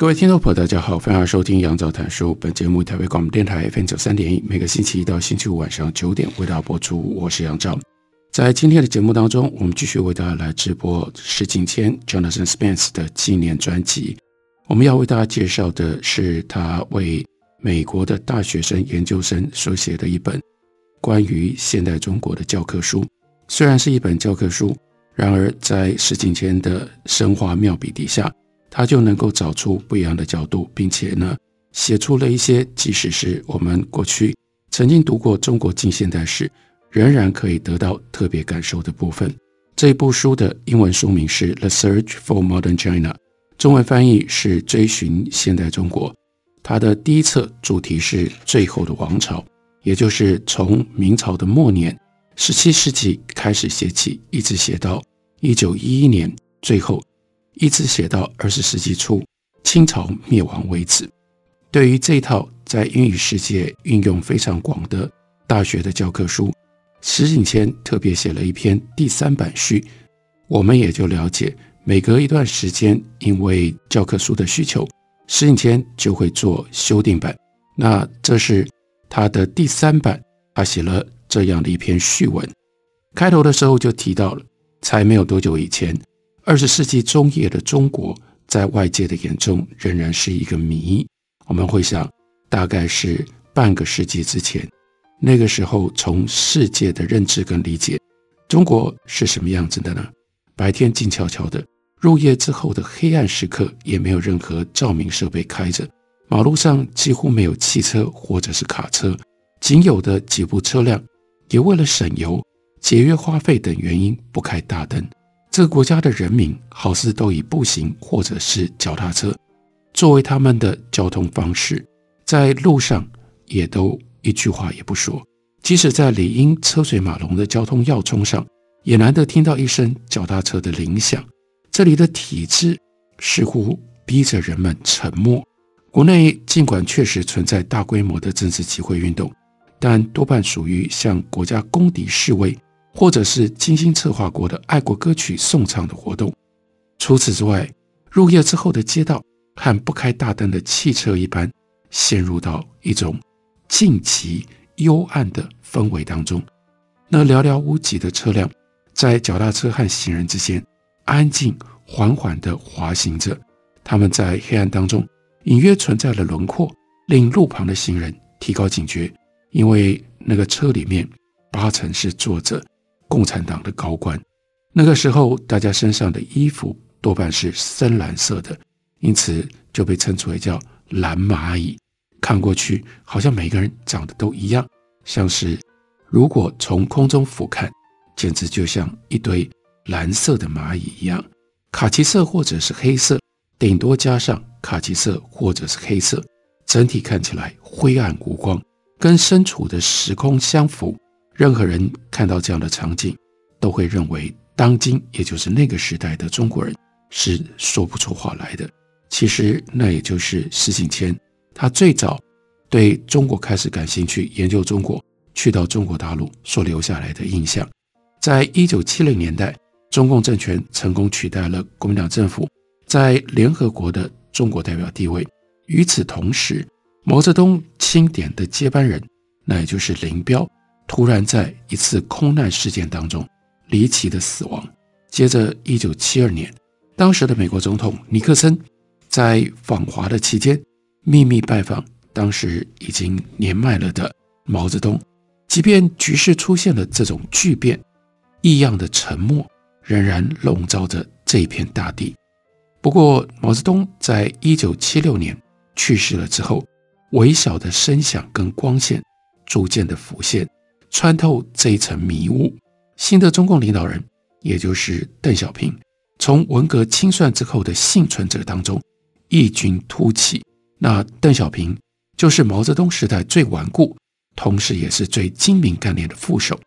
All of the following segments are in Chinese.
各位听众朋友，大家好，欢迎收听杨照谈书。本节目台北广播电台 FM 九三点一，每个星期一到星期五晚上九点为大家播出。我是杨照。在今天的节目当中，我们继续为大家来直播石景谦 Jonathan Spence 的纪念专辑。我们要为大家介绍的是他为美国的大学生、研究生所写的一本关于现代中国的教科书。虽然是一本教科书，然而在石景谦的生花妙笔底下。他就能够找出不一样的角度，并且呢，写出了一些即使是我们过去曾经读过中国近现代史，仍然可以得到特别感受的部分。这部书的英文书名是《The Search for Modern China》，中文翻译是《追寻现代中国》。它的第一册主题是“最后的王朝”，也就是从明朝的末年，十七世纪开始写起，一直写到一九一一年最后。一直写到二十世纪初，清朝灭亡为止。对于这套在英语世界运用非常广的大学的教科书，石景谦特别写了一篇第三版序。我们也就了解，每隔一段时间，因为教科书的需求，石景谦就会做修订版。那这是他的第三版，他写了这样的一篇序文。开头的时候就提到了，才没有多久以前。二十世纪中叶的中国，在外界的眼中仍然是一个谜。我们会想，大概是半个世纪之前，那个时候从世界的认知跟理解，中国是什么样子的呢？白天静悄悄的，入夜之后的黑暗时刻，也没有任何照明设备开着，马路上几乎没有汽车或者是卡车，仅有的几部车辆，也为了省油、节约花费等原因不开大灯。这个国家的人民好似都以步行或者是脚踏车作为他们的交通方式，在路上也都一句话也不说。即使在理应车水马龙的交通要冲上，也难得听到一声脚踏车的铃响。这里的体制似乎逼着人们沉默。国内尽管确实存在大规模的政治集会运动，但多半属于向国家公敌示威。或者是精心策划过的爱国歌曲颂唱的活动。除此之外，入夜之后的街道和不开大灯的汽车一般，陷入到一种静寂幽暗的氛围当中。那寥寥无几的车辆，在脚踏车和行人之间，安静缓缓地滑行着。他们在黑暗当中隐约存在了轮廓，令路旁的行人提高警觉，因为那个车里面八成是坐着。共产党的高官，那个时候大家身上的衣服多半是深蓝色的，因此就被称之为叫蓝蚂蚁。看过去好像每个人长得都一样，像是如果从空中俯瞰，简直就像一堆蓝色的蚂蚁一样。卡其色或者是黑色，顶多加上卡其色或者是黑色，整体看起来灰暗无光，跟身处的时空相符。任何人看到这样的场景，都会认为当今也就是那个时代的中国人是说不出话来的。其实那也就是石景谦他最早对中国开始感兴趣、研究中国，去到中国大陆所留下来的印象。在一九七零年代，中共政权成功取代了国民党政府在联合国的中国代表地位。与此同时，毛泽东钦点的接班人，那也就是林彪。突然在一次空难事件当中离奇的死亡。接着，一九七二年，当时的美国总统尼克森在访华的期间，秘密拜访当时已经年迈了的毛泽东。即便局势出现了这种巨变，异样的沉默仍然笼罩着这片大地。不过，毛泽东在一九七六年去世了之后，微小的声响跟光线逐渐的浮现。穿透这一层迷雾，新的中共领导人，也就是邓小平，从文革清算之后的幸存者当中异军突起。那邓小平就是毛泽东时代最顽固，同时也是最精明干练的副手。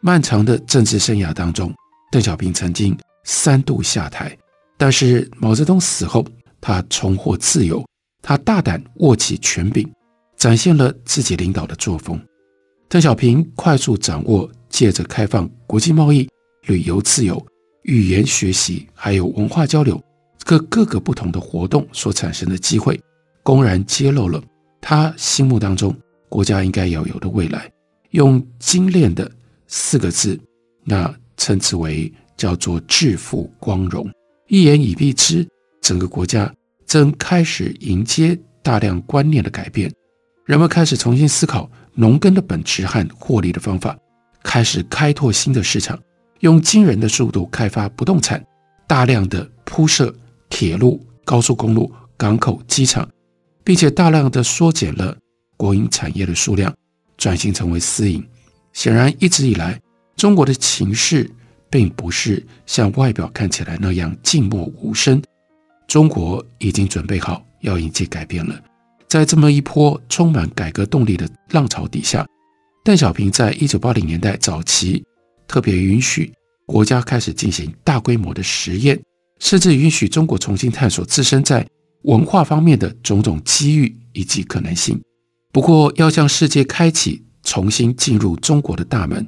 漫长的政治生涯当中，邓小平曾经三度下台，但是毛泽东死后，他重获自由，他大胆握起权柄，展现了自己领导的作风。邓小平快速掌握借着开放国际贸易、旅游自由、语言学习，还有文化交流各各个不同的活动所产生的机会，公然揭露了他心目当中国家应该要有的未来，用精炼的。四个字，那称之为叫做致富光荣。一言以蔽之，整个国家正开始迎接大量观念的改变，人们开始重新思考农耕的本质和获利的方法，开始开拓新的市场，用惊人的速度开发不动产，大量的铺设铁路、高速公路、港口、机场，并且大量的缩减了国营产业的数量，转型成为私营。显然，一直以来，中国的情势并不是像外表看起来那样静默无声。中国已经准备好要迎接改变了。在这么一波充满改革动力的浪潮底下，邓小平在一九八零年代早期特别允许国家开始进行大规模的实验，甚至允许中国重新探索自身在文化方面的种种机遇以及可能性。不过，要向世界开启。重新进入中国的大门，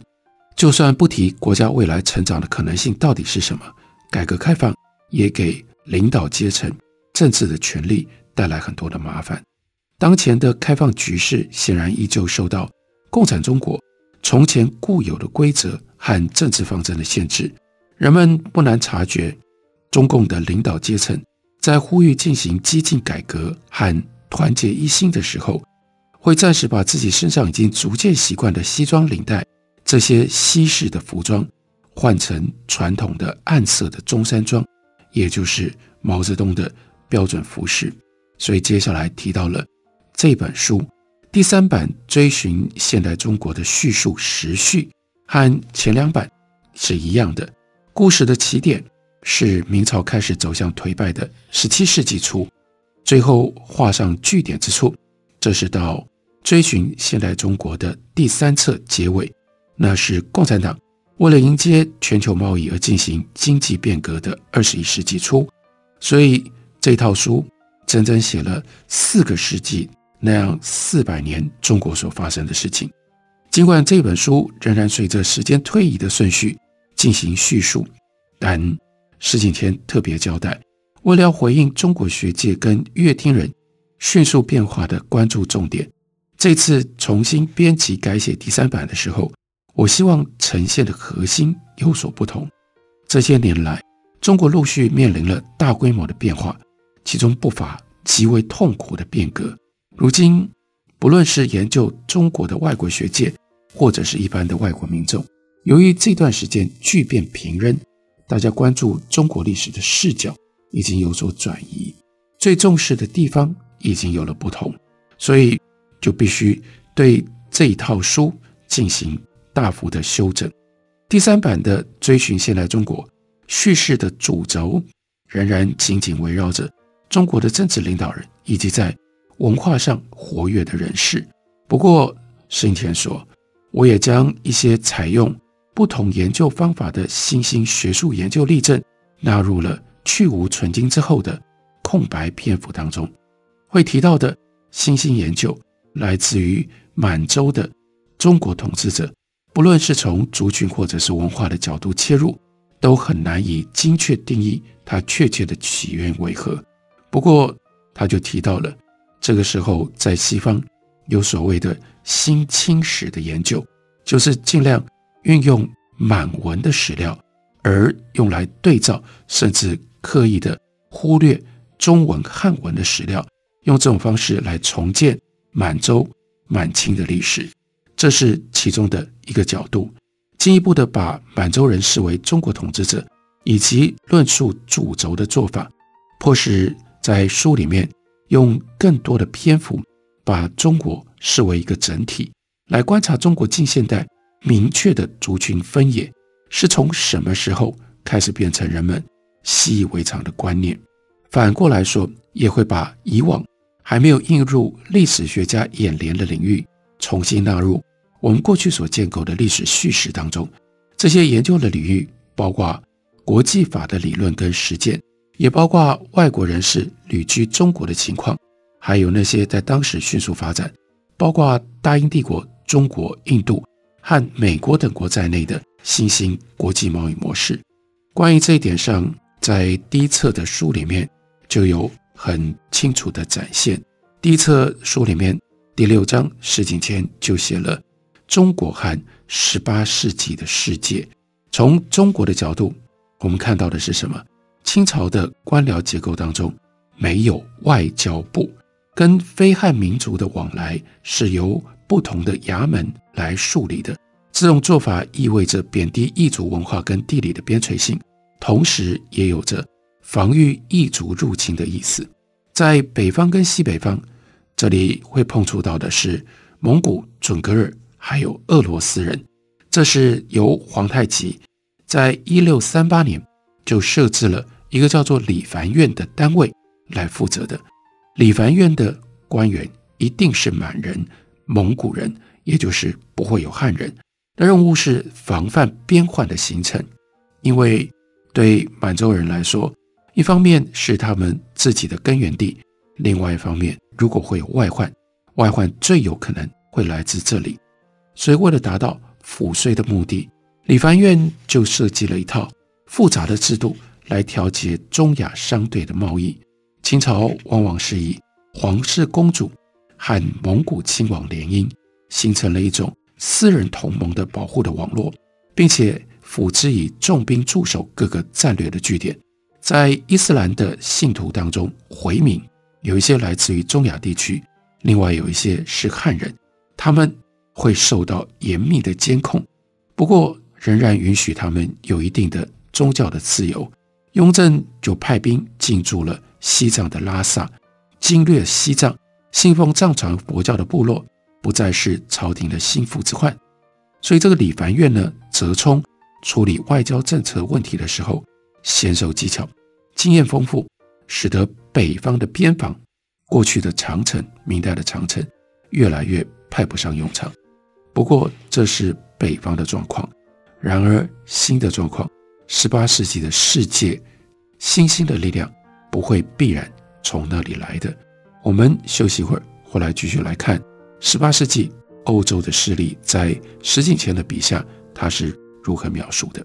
就算不提国家未来成长的可能性到底是什么，改革开放也给领导阶层政治的权力带来很多的麻烦。当前的开放局势显然依旧受到共产中国从前固有的规则和政治方针的限制。人们不难察觉，中共的领导阶层在呼吁进行激进改革和团结一心的时候，会暂时把自己身上已经逐渐习惯的西装领带这些西式的服装换成传统的暗色的中山装，也就是毛泽东的标准服饰。所以接下来提到了这本书第三版追寻现代中国的叙述时序，和前两版是一样的。故事的起点是明朝开始走向颓败的十七世纪初，最后画上句点之处，这是到。追寻现代中国的第三册结尾，那是共产党为了迎接全球贸易而进行经济变革的二十一世纪初，所以这套书整整写了四个世纪那样四百年中国所发生的事情。尽管这本书仍然随着时间推移的顺序进行叙述，但石景天特别交代，为了要回应中国学界跟阅听人迅速变化的关注重点。这次重新编辑改写第三版的时候，我希望呈现的核心有所不同。这些年来，中国陆续面临了大规模的变化，其中不乏极为痛苦的变革。如今，不论是研究中国的外国学界，或者是一般的外国民众，由于这段时间巨变频仍，大家关注中国历史的视角已经有所转移，最重视的地方已经有了不同，所以。就必须对这一套书进行大幅的修正。第三版的追寻现代中国叙事的主轴仍然紧紧围绕着中国的政治领导人以及在文化上活跃的人士。不过，石景天说，我也将一些采用不同研究方法的新兴学术研究例证纳入了去芜存菁之后的空白篇幅当中，会提到的新兴研究。来自于满洲的中国统治者，不论是从族群或者是文化的角度切入，都很难以精确定义它确切的起源为何。不过，他就提到了这个时候在西方有所谓的新清史的研究，就是尽量运用满文的史料，而用来对照，甚至刻意的忽略中文汉文的史料，用这种方式来重建。满洲、满清的历史，这是其中的一个角度。进一步的把满洲人视为中国统治者，以及论述主轴的做法，迫使在书里面用更多的篇幅把中国视为一个整体，来观察中国近现代明确的族群分野是从什么时候开始变成人们习以为常的观念。反过来说，也会把以往还没有映入历史学家眼帘的领域，重新纳入我们过去所建构的历史叙事当中。这些研究的领域包括国际法的理论跟实践，也包括外国人士旅居中国的情况，还有那些在当时迅速发展，包括大英帝国、中国、印度和美国等国在内的新兴国际贸易模式。关于这一点上，在第一册的书里面。就有很清楚的展现。第一册书里面第六章石景谦就写了中国和十八世纪的世界。从中国的角度，我们看到的是什么？清朝的官僚结构当中没有外交部，跟非汉民族的往来是由不同的衙门来树立的。这种做法意味着贬低异族文化跟地理的边陲性，同时也有着。防御异族入侵的意思，在北方跟西北方，这里会碰触到的是蒙古、准噶尔，还有俄罗斯人。这是由皇太极在一六三八年就设置了一个叫做理藩院的单位来负责的。理藩院的官员一定是满人、蒙古人，也就是不会有汉人。的任务是防范边患的形成，因为对满洲人来说。一方面是他们自己的根源地，另外一方面，如果会有外患，外患最有可能会来自这里。所以，为了达到抚绥的目的，理藩院就设计了一套复杂的制度来调节中亚商队的贸易。清朝往往是以皇室公主和蒙古亲王联姻，形成了一种私人同盟的保护的网络，并且辅之以重兵驻守各个战略的据点。在伊斯兰的信徒当中，回民有一些来自于中亚地区，另外有一些是汉人，他们会受到严密的监控，不过仍然允许他们有一定的宗教的自由。雍正就派兵进驻了西藏的拉萨，经略西藏，信奉藏传佛教的部落不再是朝廷的心腹之患，所以这个李凡院呢，泽冲处理外交政策问题的时候。娴手技巧，经验丰富，使得北方的边防，过去的长城，明代的长城，越来越派不上用场。不过这是北方的状况。然而新的状况，十八世纪的世界，新兴的力量不会必然从那里来的。我们休息一会儿，回来继续来看十八世纪欧洲的势力在石景谦的笔下，他是如何描述的。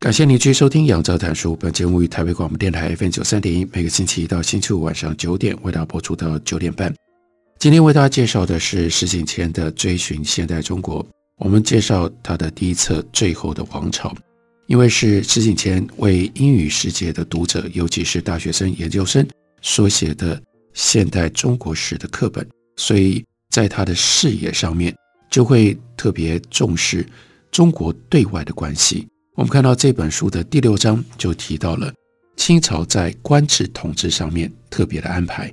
感谢您继续收听《杨照谈书》。本节目于台北广播电台 FM 九三点一，每个星期一到星期五晚上九点为大家播出到九点半。今天为大家介绍的是石景谦的《追寻现代中国》。我们介绍他的第一册《最后的王朝》，因为是石景谦为英语世界的读者，尤其是大学生、研究生所写的现代中国史的课本，所以在他的视野上面就会特别重视中国对外的关系。我们看到这本书的第六章就提到了清朝在官制统治上面特别的安排。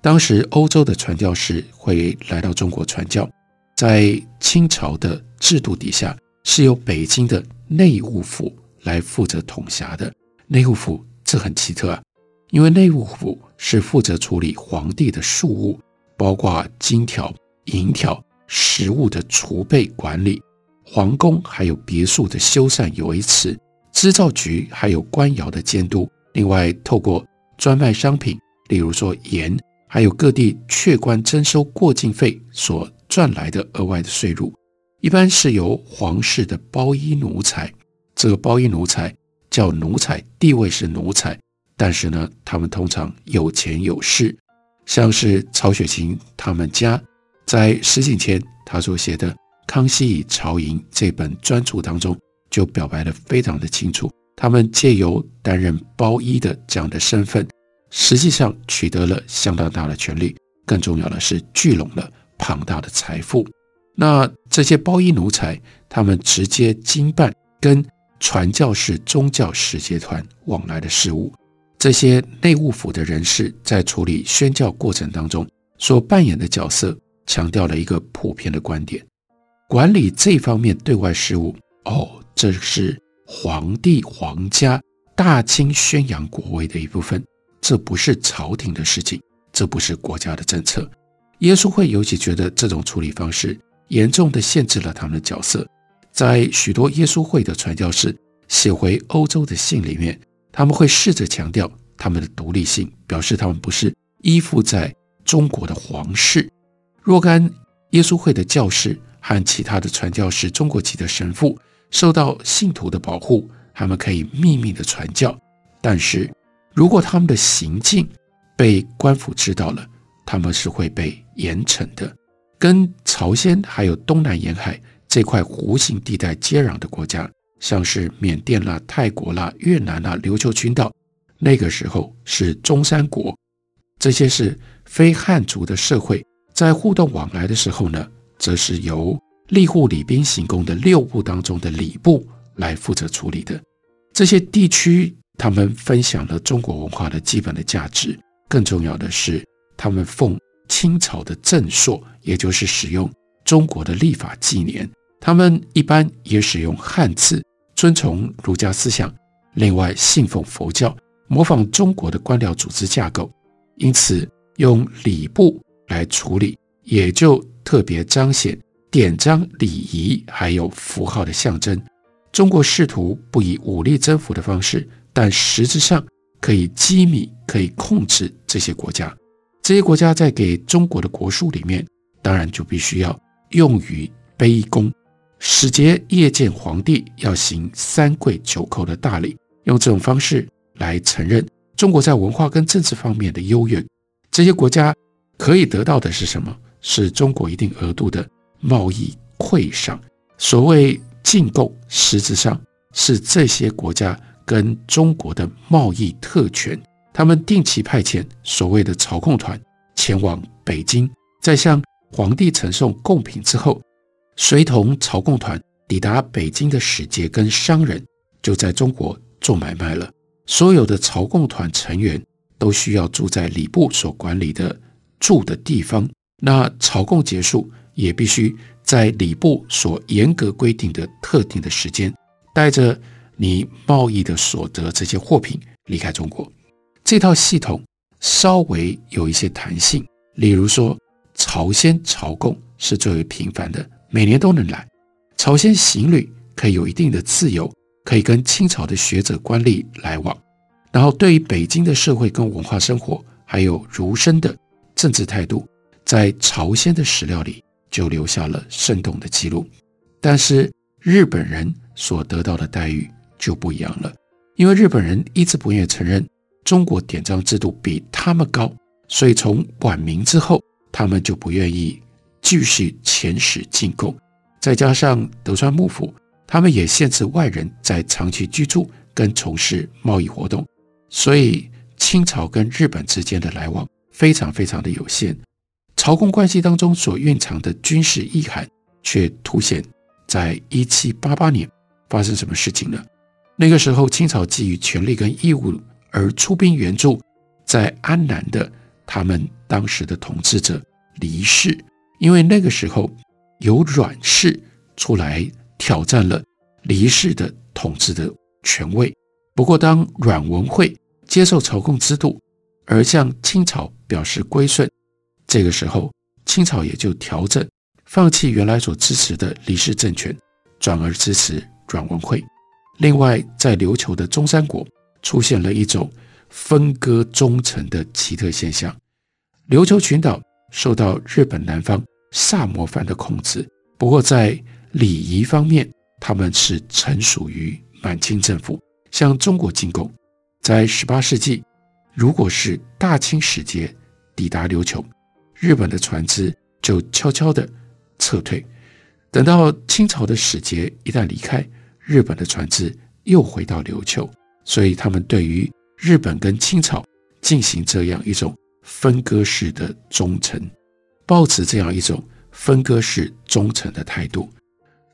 当时欧洲的传教士会来到中国传教，在清朝的制度底下是由北京的内务府来负责统辖的。内务府这很奇特啊，因为内务府是负责处理皇帝的庶务，包括金条、银条、食物的储备管理，皇宫还有别墅的修缮维持，织造局还有官窑的监督。另外，透过专卖商品，例如说盐，还有各地阙官征收过境费所赚来的额外的税入，一般是由皇室的包衣奴才。这个包衣奴才叫奴才，地位是奴才，但是呢，他们通常有钱有势。像是曹雪芹他们家在石景谦他所写的《康熙与曹营》这本专著当中，就表白得非常的清楚。他们借由担任包衣的这样的身份，实际上取得了相当大的权力，更重要的是聚拢了庞大的财富。那这些包衣奴才，他们直接经办跟传教士宗教使节团往来的事务，这些内务府的人士在处理宣教过程当中所扮演的角色，强调了一个普遍的观点：管理这方面对外事务，哦，这是皇帝皇家大清宣扬国威的一部分，这不是朝廷的事情，这不是国家的政策。耶稣会尤其觉得这种处理方式严重地限制了他们的角色。在许多耶稣会的传教士写回欧洲的信里面，他们会试着强调他们的独立性，表示他们不是依附在中国的皇室。若干耶稣会的教士和其他的传教士、中国籍的神父受到信徒的保护，他们可以秘密的传教。但是如果他们的行径被官府知道了，他们是会被严惩的。跟朝鲜还有东南沿海。这块弧形地带接壤的国家，像是缅甸啦、泰国啦、越南啦、琉球群岛，那个时候是中山国。这些是非汉族的社会，在互动往来的时候呢，则是由吏户礼兵行宫的六部当中的礼部来负责处理的。这些地区，他们分享了中国文化的基本的价值。更重要的是，他们奉清朝的正朔，也就是使用中国的历法纪年。他们一般也使用汉字，遵从儒家思想，另外信奉佛教，模仿中国的官僚组织架构，因此用礼部来处理，也就特别彰显典章礼仪还有符号的象征。中国试图不以武力征服的方式，但实质上可以机密、可以控制这些国家。这些国家在给中国的国书里面，当然就必须要用于卑躬。使节夜见皇帝，要行三跪九叩的大礼，用这种方式来承认中国在文化跟政治方面的优越。这些国家可以得到的是什么？是中国一定额度的贸易馈赏。所谓进贡，实质上是这些国家跟中国的贸易特权。他们定期派遣所谓的朝贡团前往北京，在向皇帝呈送贡品之后。随同朝贡团抵达北京的使节跟商人就在中国做买卖了。所有的朝贡团成员都需要住在礼部所管理的住的地方。那朝贡结束也必须在礼部所严格规定的特定的时间，带着你贸易的所得这些货品离开中国。这套系统稍微有一些弹性，例如说朝鲜朝贡是最为频繁的。每年都能来，朝鲜行旅可以有一定的自由，可以跟清朝的学者官吏来往。然后，对于北京的社会跟文化生活，还有儒生的政治态度，在朝鲜的史料里就留下了生动的记录。但是，日本人所得到的待遇就不一样了，因为日本人一直不愿意承认中国典章制度比他们高，所以从晚明之后，他们就不愿意。继续遣使进贡，再加上德川幕府，他们也限制外人在长期居住跟从事贸易活动，所以清朝跟日本之间的来往非常非常的有限。朝贡关系当中所蕴藏的军事意涵，却凸显在一七八八年发生什么事情呢？那个时候，清朝基于权力跟义务而出兵援助在安南的他们当时的统治者黎氏。因为那个时候有阮氏出来挑战了黎氏的统治的权位，不过当阮文会接受朝贡制度，而向清朝表示归顺。这个时候，清朝也就调整，放弃原来所支持的李氏政权，转而支持阮文惠。另外，在琉球的中山国出现了一种分割忠臣的奇特现象。琉球群岛受到日本南方萨摩藩的控制，不过在礼仪方面，他们是臣属于满清政府，向中国进贡。在十八世纪，如果是大清使节抵达琉球，日本的船只就悄悄地撤退。等到清朝的使节一旦离开，日本的船只又回到琉球。所以他们对于日本跟清朝进行这样一种分割式的忠诚，抱持这样一种分割式忠诚的态度。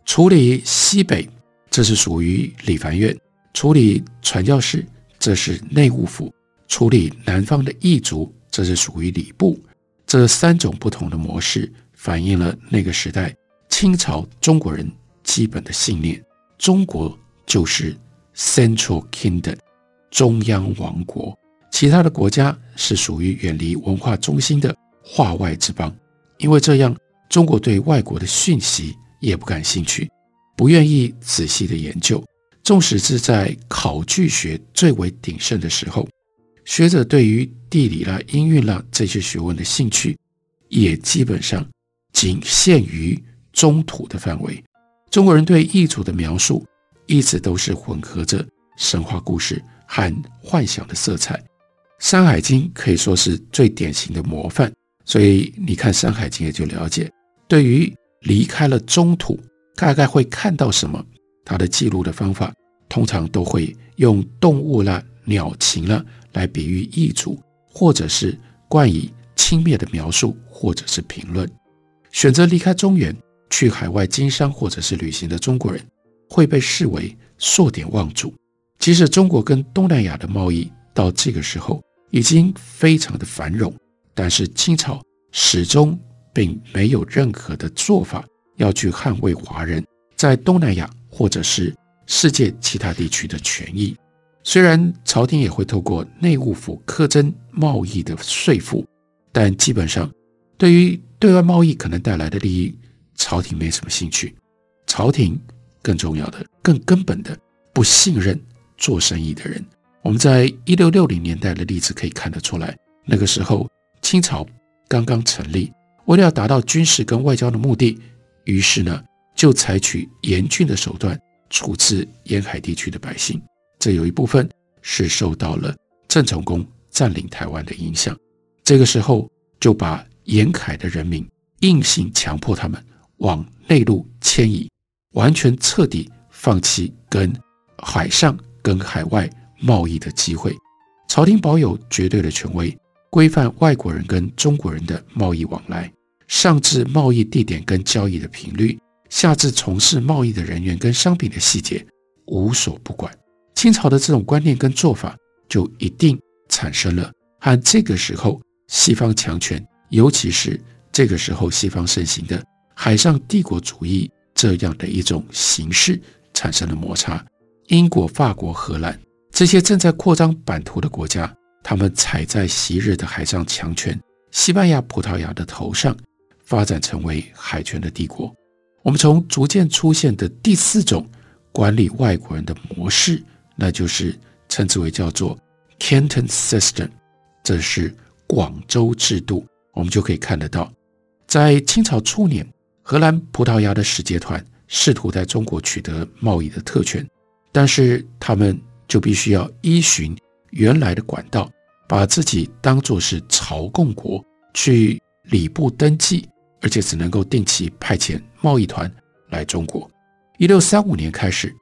处理西北，这是属于理藩院；处理传教士，这是内务府；处理南方的异族，这是属于礼部。这三种不同的模式，反映了那个时代清朝中国人基本的信念：中国就是 Central Kingdom，中央王国；其他的国家是属于远离文化中心的化外之邦。因为这样，中国对外国的讯息。也不感兴趣，不愿意仔细的研究。纵使是在考据学最为鼎盛的时候，学者对于地理啦、音韵啦这些学问的兴趣，也基本上仅限于中土的范围。中国人对异族的描述，一直都是混合着神话故事和幻想的色彩。《山海经》可以说是最典型的模范，所以你看《山海经》也就了解，对于。离开了中土，大概会看到什么？他的记录的方法通常都会用动物啦、鸟禽啦来比喻异族，或者是冠以轻蔑的描述，或者是评论。选择离开中原去海外经商或者是旅行的中国人，会被视为数典忘祖。即使中国跟东南亚的贸易到这个时候已经非常的繁荣，但是清朝始终。并没有任何的做法要去捍卫华人在东南亚或者是世界其他地区的权益。虽然朝廷也会透过内务府苛征贸易的税赋，但基本上对于对外贸易可能带来的利益，朝廷没什么兴趣。朝廷更重要的、更根本的不信任做生意的人。我们在一六六零年代的例子可以看得出来，那个时候清朝刚刚成立。为了要达到军事跟外交的目的，于是呢，就采取严峻的手段处置沿海地区的百姓。这有一部分是受到了郑成功占领台湾的影响。这个时候，就把沿海的人民硬性强迫他们往内陆迁移，完全彻底放弃跟海上跟海外贸易的机会。朝廷保有绝对的权威。规范外国人跟中国人的贸易往来，上至贸易地点跟交易的频率，下至从事贸易的人员跟商品的细节，无所不管。清朝的这种观念跟做法，就一定产生了和这个时候西方强权，尤其是这个时候西方盛行的海上帝国主义这样的一种形式产生了摩擦。英国、法国、荷兰这些正在扩张版图的国家。他们踩在昔日的海上强权西班牙、葡萄牙的头上，发展成为海权的帝国。我们从逐渐出现的第四种管理外国人的模式，那就是称之为叫做 Canton System，这是广州制度。我们就可以看得到，在清朝初年，荷兰、葡萄牙的使节团试图在中国取得贸易的特权，但是他们就必须要依循。原来的管道，把自己当作是朝贡国去礼部登记，而且只能够定期派遣贸易团来中国。一六三五年开始，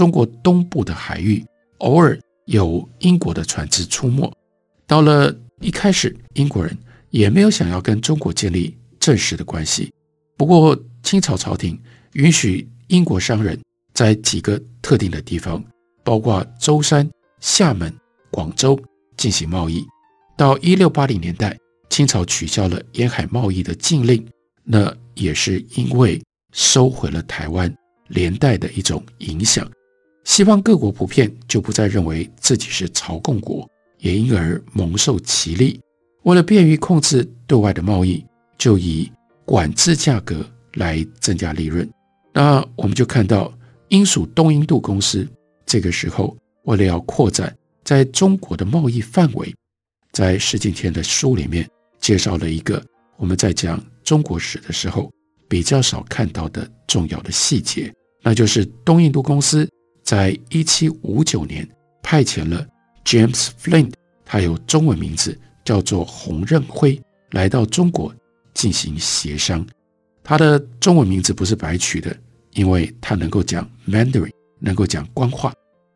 中国东部的海域偶尔有英国的船只出没。到了一开始，英国人也没有想要跟中国建立正式的关系。不过，清朝朝廷允许英国商人在几个特定的地方，包括舟山、厦门。广州进行贸易，到一六八零年代，清朝取消了沿海贸易的禁令，那也是因为收回了台湾，连带的一种影响。西方各国普遍就不再认为自己是朝贡国，也因而蒙受其利。为了便于控制对外的贸易，就以管制价格来增加利润。那我们就看到英属东印度公司这个时候，为了要扩展在中国的贸易范围，在石敬天的书里面介绍了一个我们在讲中国史的时候比较少看到的重要的细节，那就是东印度公司在一七五九年派遣了 James Flint，他有中文名字。叫做洪任辉来到中国进行协商，他的中文名字不是白取的，因为他能够讲 Mandarin，能够讲官话。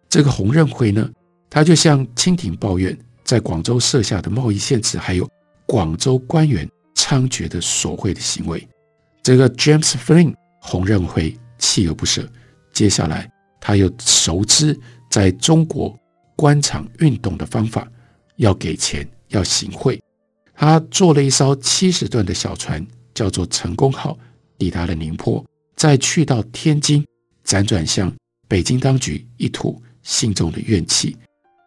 这个洪任辉呢，他就向清廷抱怨，在广州设下的贸易限制，还有广州官员猖獗的索贿的行为。这个 James Flint 洪任辉锲而不舍，接下来他又熟知在中国官场运动的方法，要给钱。要行贿，他坐了一艘七十吨的小船，叫做“成功号”，抵达了宁波，再去到天津，辗转向北京当局一吐心中的怨气。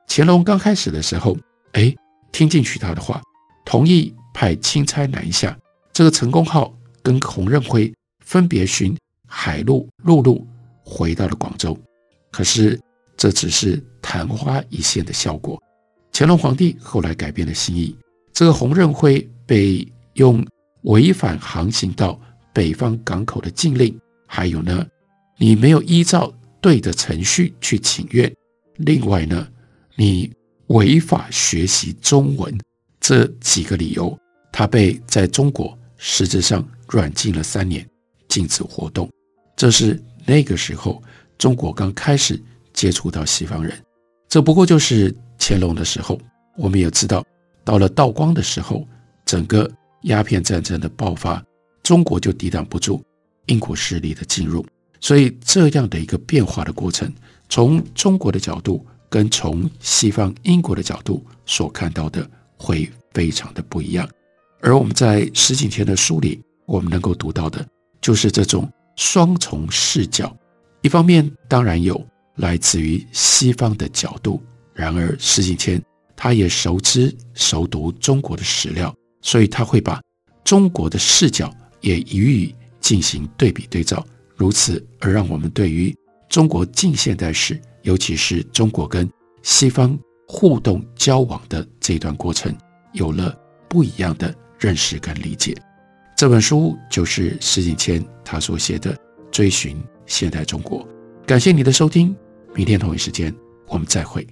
乾隆刚开始的时候，哎，听进去他的话，同意派钦差南下。这个“成功号”跟洪任辉分别循海路、陆路回到了广州，可是这只是昙花一现的效果。乾隆皇帝后来改变了心意，这个洪任辉被用违反航行到北方港口的禁令，还有呢，你没有依照对的程序去请愿，另外呢，你违法学习中文这几个理由，他被在中国实质上软禁了三年，禁止活动。这是那个时候中国刚开始接触到西方人，这不过就是。乾隆的时候，我们也知道，到了道光的时候，整个鸦片战争的爆发，中国就抵挡不住英国势力的进入，所以这样的一个变化的过程，从中国的角度跟从西方英国的角度所看到的会非常的不一样。而我们在石景天的书里，我们能够读到的就是这种双重视角，一方面当然有来自于西方的角度。然而，石景谦他也熟知熟读中国的史料，所以他会把中国的视角也予以进行对比对照，如此而让我们对于中国近现代史，尤其是中国跟西方互动交往的这段过程，有了不一样的认识跟理解。这本书就是石景谦他所写的《追寻现代中国》。感谢你的收听，明天同一时间我们再会。